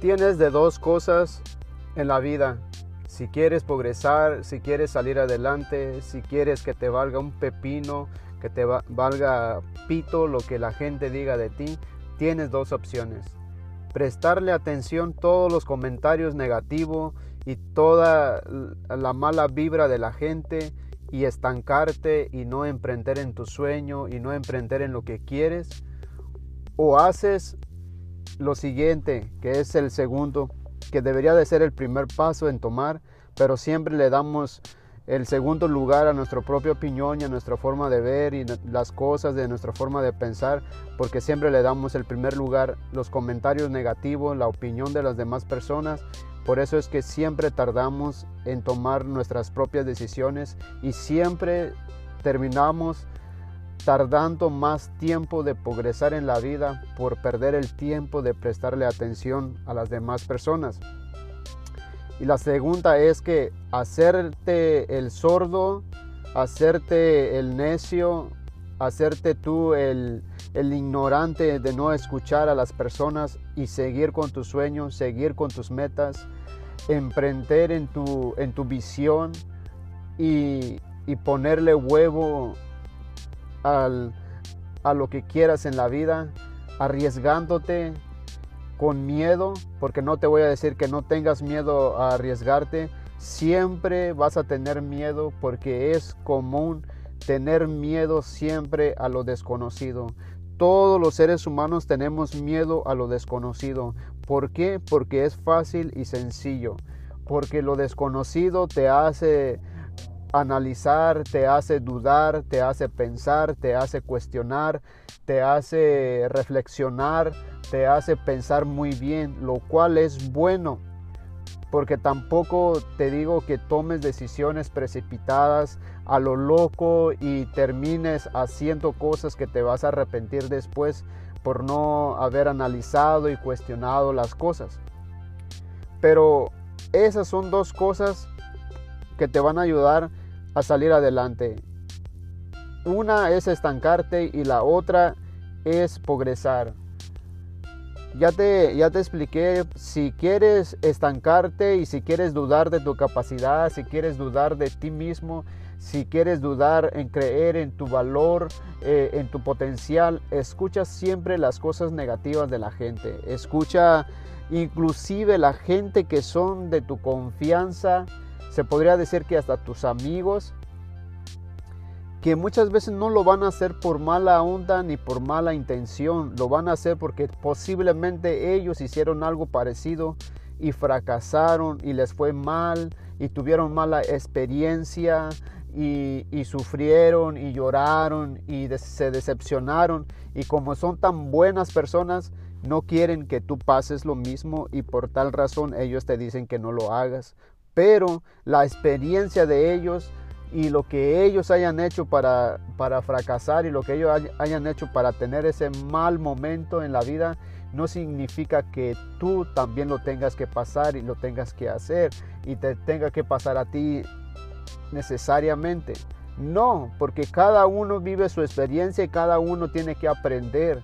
Tienes de dos cosas en la vida. Si quieres progresar, si quieres salir adelante, si quieres que te valga un pepino, que te valga pito lo que la gente diga de ti, tienes dos opciones. Prestarle atención todos los comentarios negativos y toda la mala vibra de la gente y estancarte y no emprender en tu sueño y no emprender en lo que quieres. O haces lo siguiente, que es el segundo, que debería de ser el primer paso en tomar, pero siempre le damos el segundo lugar a nuestra propia opinión y a nuestra forma de ver y las cosas, de nuestra forma de pensar, porque siempre le damos el primer lugar los comentarios negativos, la opinión de las demás personas. Por eso es que siempre tardamos en tomar nuestras propias decisiones y siempre terminamos tardando más tiempo de progresar en la vida por perder el tiempo de prestarle atención a las demás personas. Y la segunda es que hacerte el sordo, hacerte el necio, hacerte tú el, ignorante de no escuchar a las personas y seguir con tus sueños, seguir con tus metas, emprender en tu, en tu visión y, y ponerle huevo a lo que quieras en la vida, arriesgándote con miedo, porque no te voy a decir que no tengas miedo a arriesgarte, siempre vas a tener miedo porque es común tener miedo siempre a lo desconocido. Todos los seres humanos tenemos miedo a lo desconocido. ¿Por qué? Porque es fácil y sencillo. Porque lo desconocido te hace analizar, te hace dudar, te hace pensar, te hace cuestionar, te hace reflexionar, te hace pensar muy bien, lo cual es bueno, porque tampoco te digo que tomes decisiones precipitadas a lo loco y termines haciendo cosas que te vas a arrepentir después por no haber analizado y cuestionado las cosas. Pero esas son dos cosas que te van a ayudar a salir adelante. Una es estancarte y la otra es progresar. Ya te, ya te expliqué, si quieres estancarte y si quieres dudar de tu capacidad, si quieres dudar de ti mismo, si quieres dudar en creer en tu valor, eh, en tu potencial, escucha siempre las cosas negativas de la gente. Escucha inclusive la gente que son de tu confianza, se podría decir que hasta tus amigos, que muchas veces no lo van a hacer por mala onda ni por mala intención, lo van a hacer porque posiblemente ellos hicieron algo parecido y fracasaron y les fue mal y tuvieron mala experiencia y, sufrieron y lloraron y se decepcionaron. Y como son tan buenas personas no quieren que tú pases lo mismo y por tal razón ellos te dicen que no lo hagas pero la experiencia de ellos y lo que ellos hayan hecho para, para fracasar y lo que ellos hayan hecho para tener ese mal momento en la vida no significa que tú también lo tengas que pasar y lo tengas que hacer y te tenga que pasar a ti necesariamente. No, porque cada uno vive su experiencia y cada uno tiene que aprender.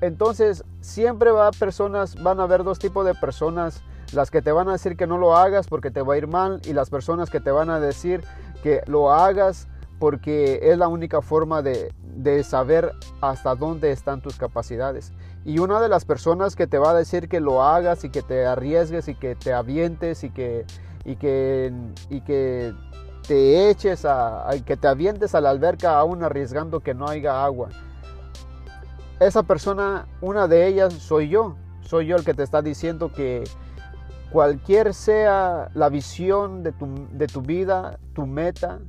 Entonces, siempre va personas, van a haber dos tipos de personas las que te van a decir que no lo hagas porque te va a ir mal y las personas que te van a decir que lo hagas porque es la única forma de, saber hasta dónde están tus capacidades. Y una de las personas que te va a decir que lo hagas y que te arriesgues y que te avientes y que, y que, y que te eches a, que te avientes a la alberca aún arriesgando que no haya agua. Esa persona, una de ellas soy yo. Soy yo el que te está diciendo que, Cualquier sea la visión de tu, vida, tu meta,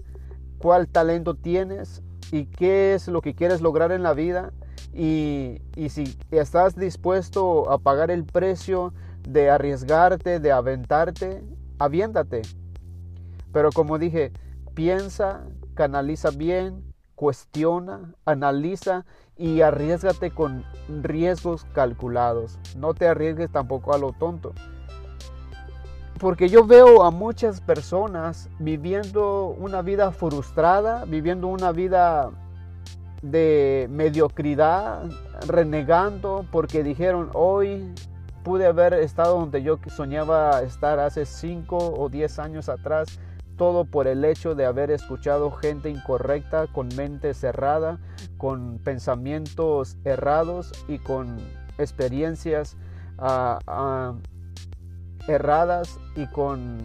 cuál talento tienes y qué es lo que quieres lograr en la vida y, y, si estás dispuesto a pagar el precio de arriesgarte, de aventarte, aviéntate. Pero como dije, piensa, canaliza bien, cuestiona, analiza y arriesgate con riesgos calculados. No te arriesgues tampoco a lo tonto porque yo veo a muchas personas viviendo una vida frustrada, viviendo una vida de mediocridad, renegando porque dijeron hoy pude haber estado donde yo soñaba estar hace 5 o 10 años atrás, todo por el hecho de haber escuchado gente incorrecta, con mente cerrada, con pensamientos errados y con experiencias ah, erradas y con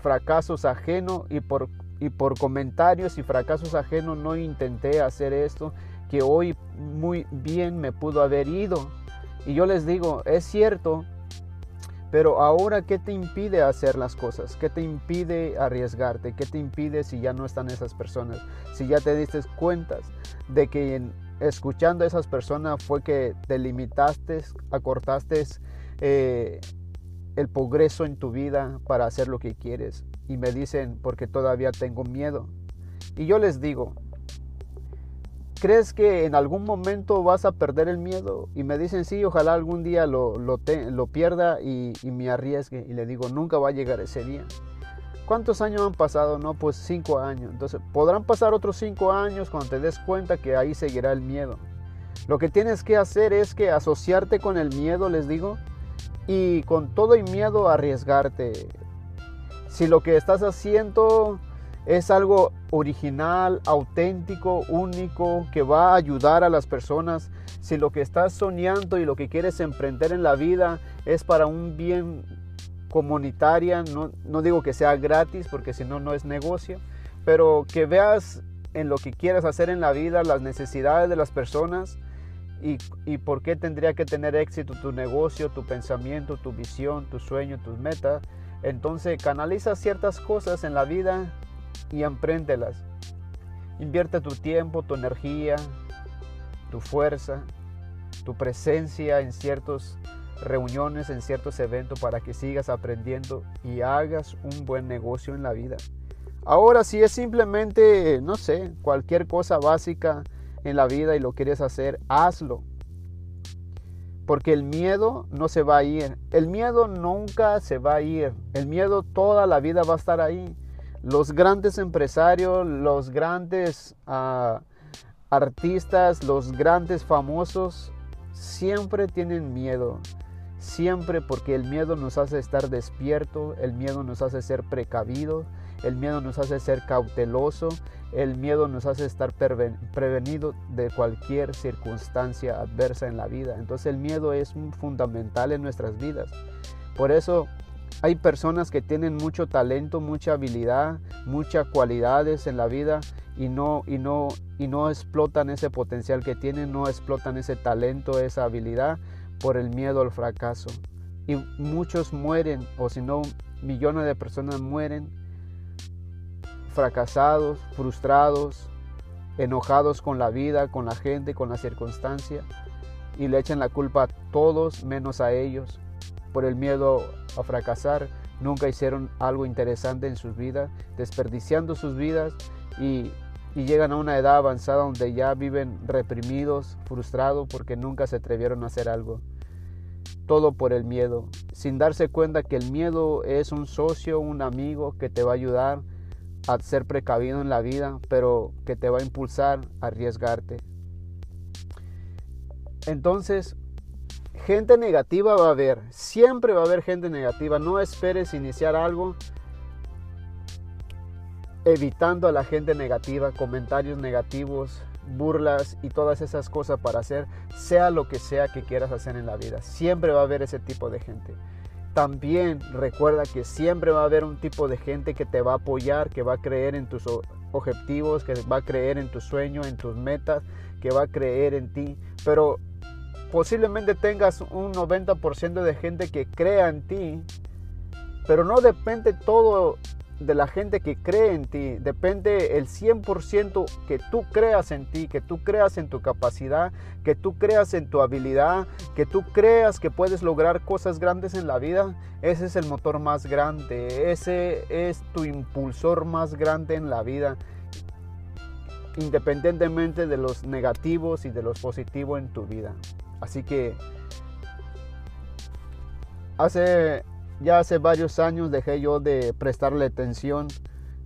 fracasos ajenos y por, y por comentarios y fracasos ajenos no intenté hacer esto que hoy muy bien me pudo haber ido. Y yo les digo, es cierto, pero ahora, ¿qué te impide hacer las cosas? ¿Qué te impide arriesgarte? ¿Qué te impide si ya no están esas personas? Si ya te diste cuenta de que escuchando a esas personas fue que te limitaste, acortaste eh, el progreso en tu vida para hacer lo que quieres. Y me dicen, porque todavía tengo miedo. Y yo les digo, ¿Crees que en algún momento vas a perder el miedo? Y me dicen, sí, ojalá algún día lo, lo, pierda y, y, me arriesgue. Y le digo, nunca va a llegar ese día. ¿Cuántos años han pasado? No, pues cinco años. Entonces, podrán pasar otros cinco años cuando te des cuenta que ahí seguirá el miedo. Lo que tienes que hacer es que asociarte con el miedo, les digo, y con todo el miedo arriesgarte. Si lo que estás haciendo es algo original, auténtico, único, que va a ayudar a las personas. Si lo que estás soñando y lo que quieres emprender en la vida es para un bien comunitario, no, digo que sea gratis porque si no, no es negocio, pero que veas en lo que quieres hacer en la vida las necesidades de las personas y, por qué tendría que tener éxito tu negocio, tu pensamiento, tu visión, tu sueño, tus metas. Entonces canaliza ciertas cosas en la vida y empréndelas. Invierte tu tiempo, tu energía, tu fuerza, tu presencia en ciertas reuniones, en ciertos eventos para que sigas aprendiendo y hagas un buen negocio en la vida. Ahora si es simplemente, no sé, cualquier cosa básica en la vida y lo quieres hacer, hazlo. Porque el miedo no se va a ir. El miedo nunca se va a ir. El miedo toda la vida va a estar ahí. Los grandes empresarios, los grandes ah, artistas, los grandes famosos, siempre tienen miedo. Siempre porque el miedo nos hace estar despierto, el miedo nos hace ser precavido, el miedo nos hace ser cauteloso, el miedo nos hace estar prevenido de cualquier circunstancia adversa en la vida. Entonces el miedo es fundamental en nuestras vidas. Por eso hay personas que tienen mucho talento, mucha habilidad, muchas cualidades en la vida y no, y no, y no explotan ese potencial que tienen, no explotan ese talento, esa habilidad por el miedo al fracaso. Y muchos mueren, o si no, millones de personas mueren fracasados, frustrados, enojados con la vida, con la gente, con la circunstancia, y le echan la culpa a todos menos a ellos por el miedo a fracasar, nunca hicieron algo interesante en sus vidas, desperdiciando sus vidas y, llegan a una edad avanzada donde ya viven reprimidos, frustrados porque nunca se atrevieron a hacer algo. Todo por el miedo, sin darse cuenta que el miedo es un socio, un amigo que te va a ayudar a ser precavido en la vida, pero que te va a impulsar a arriesgarte. Entonces, Gente negativa va a haber, siempre va a haber gente negativa. No esperes iniciar algo evitando a la gente negativa, comentarios negativos, burlas y todas esas cosas para hacer, sea lo que sea que quieras hacer en la vida. Siempre va a haber ese tipo de gente. También recuerda que siempre va a haber un tipo de gente que te va a apoyar, que va a creer en tus objetivos, que va a creer en tu sueño, en tus metas, que va a creer en ti. Pero posiblemente tengas un 90% de gente que crea en ti, pero no depende todo de la gente que cree en ti, depende el 100% que tú creas en ti, que tú creas en tu capacidad, que tú creas en tu habilidad, que tú creas que puedes lograr cosas grandes en la vida. Ese es el motor más grande, ese es tu impulsor más grande en la vida, independientemente de los negativos y de los positivos en tu vida. Así que hace ya hace varios años dejé yo de prestarle atención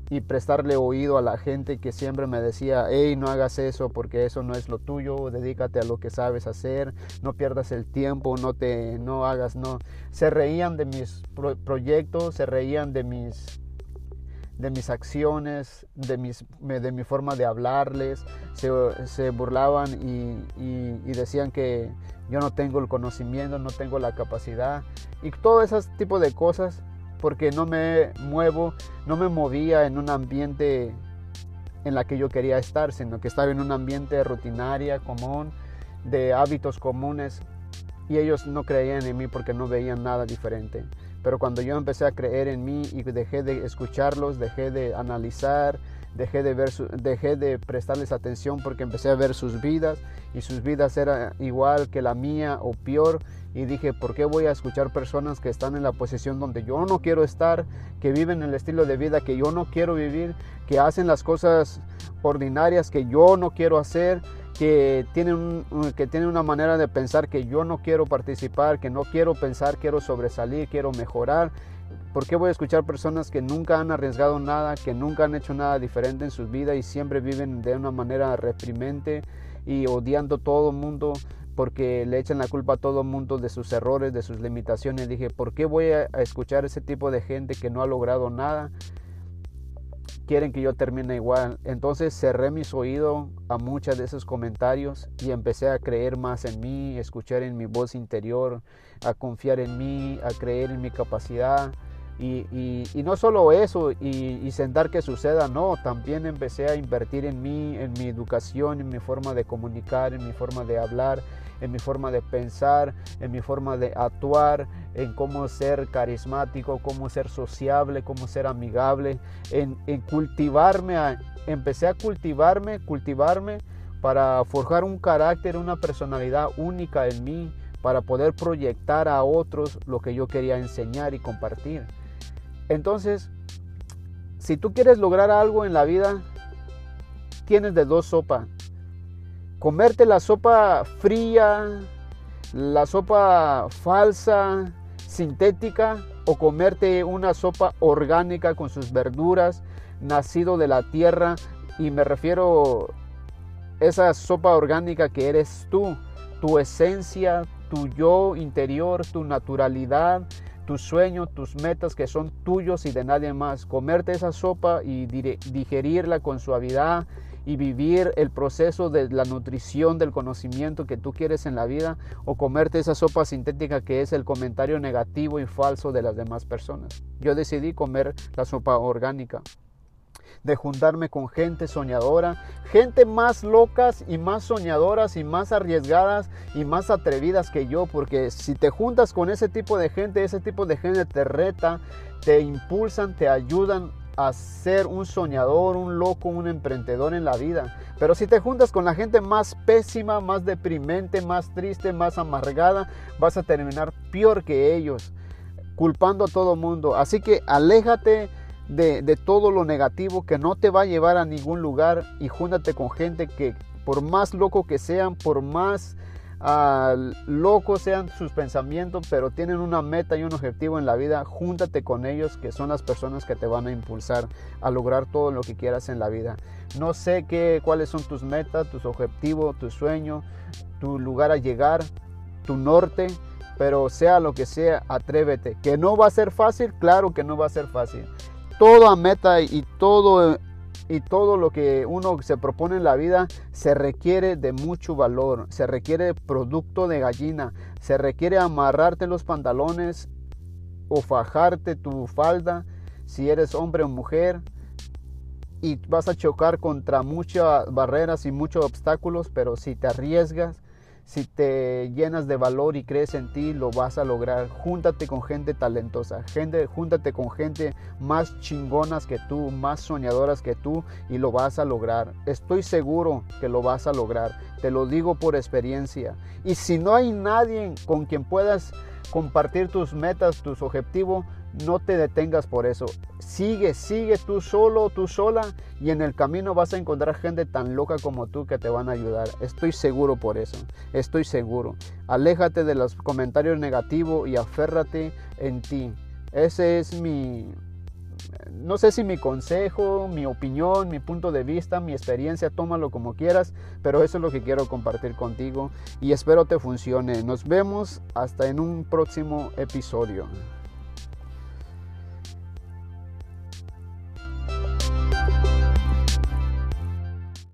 y prestarle oído a la gente que siempre me decía, hey, no hagas eso porque eso no es lo tuyo, dedícate a lo que sabes hacer, no pierdas el tiempo, no te, no hagas, no. Se reían de mis proyectos, se reían de mis de mis acciones, de, mis, de mi forma de hablarles, se, burlaban y, decían que yo no tengo el conocimiento, no tengo la capacidad y todo ese tipo de cosas porque no me muevo, no me movía en un ambiente en la que yo quería estar, sino que estaba en un ambiente rutinaria, común, de hábitos comunes y ellos no creían en mí porque no veían nada diferente. Pero cuando yo empecé a creer en mí y dejé de escucharlos, dejé de analizar, dejé de, ver dejé de prestarles atención porque empecé a ver sus vidas y sus vidas eran igual que la mía o peor. Y dije, ¿por qué voy a escuchar personas que están en la posición donde yo no quiero estar, que viven el estilo de vida que yo no quiero vivir, que hacen las cosas ordinarias que yo no quiero hacer? que tienen, que tienen una manera de pensar que yo no quiero participar, que no quiero pensar, quiero sobresalir, quiero mejorar. ¿Por qué voy a escuchar personas que nunca han arriesgado nada, que nunca han hecho nada diferente en sus vidas y siempre viven de una manera reprimente y odiando a todo el mundo? porque le echan la culpa a todo el mundo de sus errores, de sus limitaciones. Dije, ¿por qué voy a escuchar ese tipo de gente que no ha logrado nada? Quieren que yo termine igual. Entonces cerré mis oídos a muchos de esos comentarios y empecé a creer más en mí, escuchar en mi voz interior, a confiar en mí, a creer en mi capacidad. Y, y, no solo eso y, y, sentar que suceda, no, también empecé a invertir en mí, en mi educación, en mi forma de comunicar, en mi forma de hablar, en mi forma de pensar, en mi forma de actuar, en cómo ser carismático, cómo ser sociable, cómo ser amigable, en, cultivarme, empecé a cultivarme, cultivarme para forjar un carácter, una personalidad única en mí, para poder proyectar a otros lo que yo quería enseñar y compartir. Entonces, si tú quieres lograr algo en la vida, tienes de dos sopas comerte la sopa fría, la sopa falsa, sintética, o comerte una sopa orgánica con sus verduras, nacido de la tierra, y me refiero esa sopa orgánica que eres tú, tu esencia, tu yo interior, tu naturalidad, tus sueños, tus metas que son tuyos y de nadie más. Comerte esa sopa y digerirla con suavidad y vivir el proceso de la nutrición del conocimiento que tú quieres en la vida o comerte esa sopa sintética que es el comentario negativo y falso de las demás personas. Yo decidí comer la sopa orgánica de juntarme con gente soñadora, gente más locas y más soñadoras y más arriesgadas y más atrevidas que yo, porque si te juntas con ese tipo de gente, ese tipo de gente te reta, te impulsan, te ayudan a ser un soñador, un loco, un emprendedor en la vida. Pero si te juntas con la gente más pésima, más deprimente, más triste, más amargada, vas a terminar peor que ellos, culpando a todo mundo. Así que aléjate de, todo lo negativo que no te va a llevar a ningún lugar y júntate con gente que por más loco que sean, por más locos sean sus pensamientos, pero tienen una meta y un objetivo en la vida, júntate con ellos, que son las personas que te van a impulsar a lograr todo lo que quieras en la vida. No sé qué, cuáles son tus metas, tus objetivos, tu sueño, tu lugar a llegar, tu norte, pero sea lo que sea, atrévete. Que no va a ser fácil, claro que no va a ser fácil. Toda meta y todo y todo lo que uno se propone en la vida se requiere de mucho valor, se requiere producto de gallina, se requiere amarrarte los pantalones o fajarte tu falda si eres hombre o mujer y vas a chocar contra muchas barreras y muchos obstáculos, pero si te arriesgas, si te llenas de valor y crees en ti, lo vas a lograr. Júntate con gente talentosa, gente, júntate con gente más chingonas que tú, más soñadoras que tú y lo vas a lograr. Estoy seguro que lo vas a lograr. Te lo digo por experiencia. Y si no hay nadie con quien puedas compartir tus metas, tus objetivos, no te detengas por eso. Sigue, sigue tú solo, tú sola y en el camino vas a encontrar gente tan loca como tú que te van a ayudar. Estoy seguro por eso. Estoy seguro. Aléjate de los comentarios negativos y aférrate en ti. Ese es mi no sé si mi consejo, mi opinión, mi punto de vista, mi experiencia, tómalo como quieras, pero eso es lo que quiero compartir contigo y espero te funcione. Nos vemos hasta en un próximo episodio.